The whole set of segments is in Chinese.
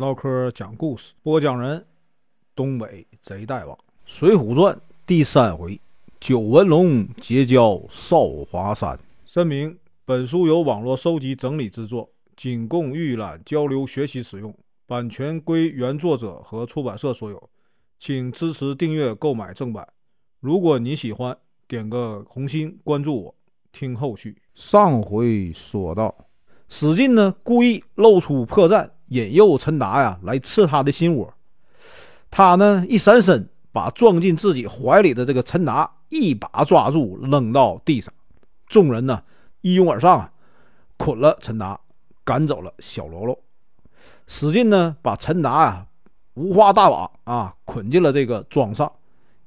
唠嗑讲故事，播讲人：东北贼大王，《水浒传》第三回：九纹龙结交少华山。声明：本书由网络收集整理制作，仅供预览、交流、学习使用，版权归原作者和出版社所有，请支持订阅、购买正版。如果你喜欢，点个红心，关注我，听后续。上回说到，史进呢故意露出破绽。引诱陈达呀来刺他的心窝，他呢一闪身，把撞进自己怀里的这个陈达一把抓住，扔到地上。众人呢一拥而上啊，捆了陈达，赶走了小喽啰。使劲呢把陈达啊五花大绑啊捆进了这个庄上，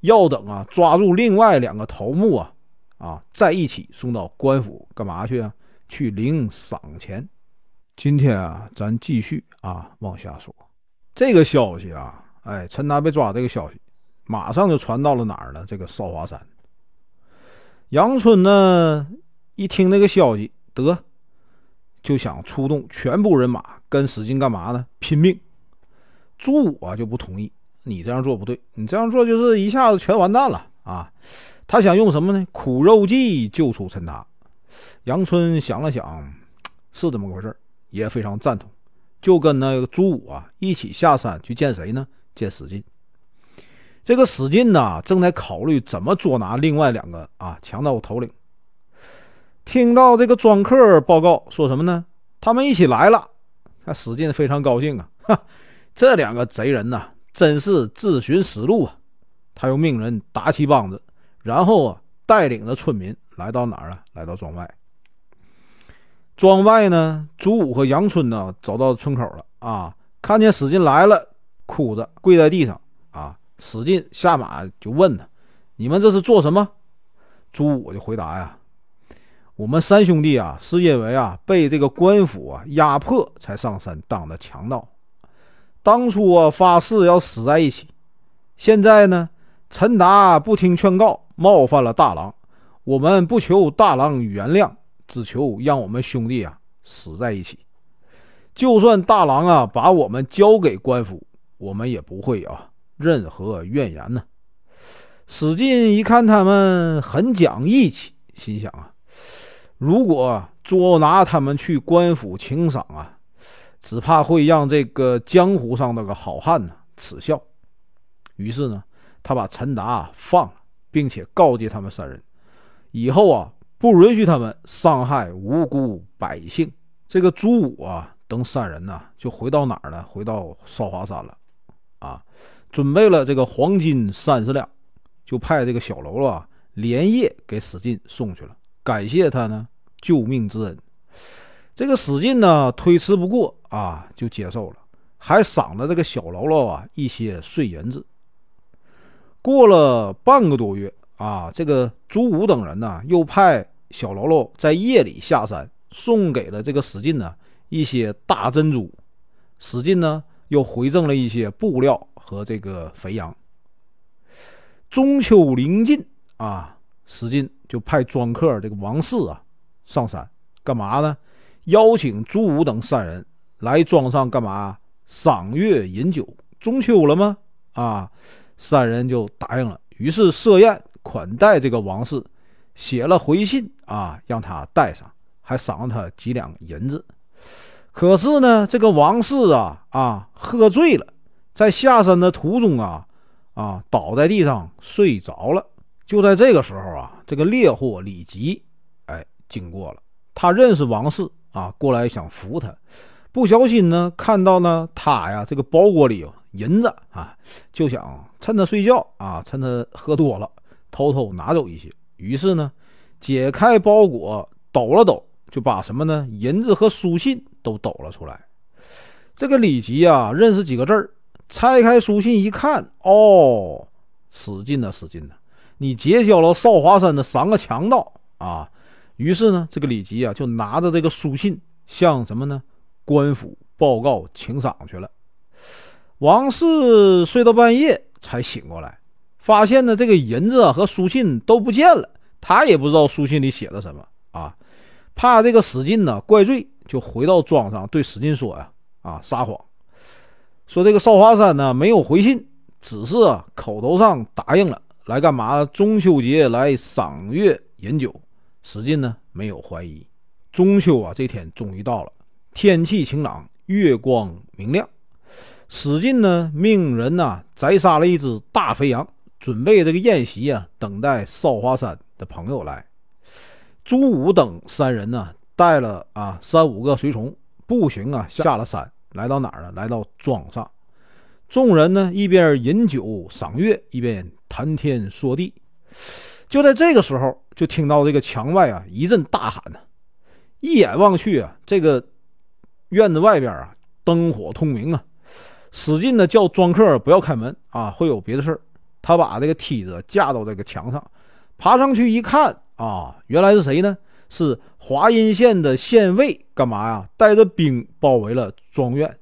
要等啊抓住另外两个头目啊啊再一起送到官府干嘛去啊？去领赏钱。今天啊，咱继续啊往下说。这个消息啊，哎，陈达被抓这个消息，马上就传到了哪儿呢？这个少华山。杨春呢，一听那个消息，得就想出动全部人马跟史进干嘛呢？拼命。朱武啊就不同意，你这样做不对，你这样做就是一下子全完蛋了啊！他想用什么呢？苦肉计救出陈达。杨春想了想，是这么回事儿也非常赞同，就跟那个朱武啊一起下山去见谁呢？见史进。这个史进呢，正在考虑怎么捉拿另外两个啊强盗头领。听到这个庄客报告说什么呢？他们一起来了。那史进非常高兴啊，哈，这两个贼人呐，真是自寻死路啊！他又命人打起梆子，然后啊，带领着村民来到哪儿啊？来到庄外。庄外呢，朱武和杨春呢走到村口了啊，看见史进来了，哭着跪在地上啊。史进下马就问他：“你们这是做什么？”朱武就回答呀：“我们三兄弟啊，是因为啊被这个官府啊压迫才上山当的强盗。当初啊发誓要死在一起，现在呢陈达不听劝告，冒犯了大郎，我们不求大郎原谅。”只求让我们兄弟啊死在一起，就算大郎啊把我们交给官府，我们也不会啊任何怨言呢。史进一看他们很讲义气，心想啊，如果捉拿他们去官府请赏啊，只怕会让这个江湖上那个好汉呢耻笑。于是呢，他把陈达放了，并且告诫他们三人，以后啊。不允许他们伤害无辜百姓。这个朱武啊等三人呢，就回到哪儿呢？回到少华山了。啊，准备了这个黄金三十两，就派这个小喽啰啊连夜给史进送去了，感谢他呢救命之恩。这个史进呢推辞不过啊，就接受了，还赏了这个小喽啰啊一些碎银子。过了半个多月啊，这个朱武等人呢又派。小喽啰在夜里下山，送给了这个史进呢一些大珍珠。史进呢又回赠了一些布料和这个肥羊。中秋临近啊，史进就派庄客这个王四啊上山干嘛呢？邀请朱武等三人来庄上干嘛？赏月饮酒。中秋了吗？啊，三人就答应了。于是设宴款待这个王氏。写了回信啊，让他带上，还赏了他几两银子。可是呢，这个王氏啊啊喝醉了，在下山的途中啊啊倒在地上睡着了。就在这个时候啊，这个猎户李吉哎经过了，他认识王氏啊，过来想扶他，不小心呢看到呢他呀这个包裹里有银子啊，就想趁他睡觉啊，趁他喝多了，偷偷拿走一些。于是呢，解开包裹，抖了抖，就把什么呢？银子和书信都抖了出来。这个李吉啊，认识几个字儿，拆开书信一看，哦，使劲呐，使劲呐！你结交了少华山的三个强盗啊！于是呢，这个李吉啊，就拿着这个书信向什么呢？官府报告请赏去了。王氏睡到半夜才醒过来。发现呢，这个银子和书信都不见了，他也不知道书信里写了什么啊，怕这个史进呢怪罪，就回到庄上对史进说呀啊撒谎。说这个少华山呢没有回信，只是啊口头上答应了来干嘛？中秋节来赏月饮酒。史进呢没有怀疑。中秋啊这天终于到了，天气晴朗，月光明亮。史进呢命人呐宰杀了一只大肥羊，准备这个宴席啊，等待少华山的朋友来。朱武等三人呢带了啊三五个随从，步行啊下了山。来到哪儿呢？来到庄上，众人呢一边饮酒赏月，一边谈天说地。就在这个时候，就听到这个墙外啊一阵大喊呢。一眼望去啊，这个院子外边啊灯火通明啊。使劲的叫庄客不要开门啊，会有别的事儿。他把这个梯子架到这个墙上，爬上去一看啊，原来是谁呢？是华阴县的县尉，干嘛呀？带着兵包围了庄院，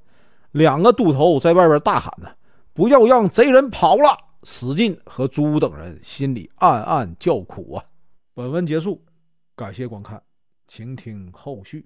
两个都头在外边大喊呢：“不要让贼人跑了！”史进和朱武等人心里暗暗叫苦啊。本文结束，感谢观看，请听后续。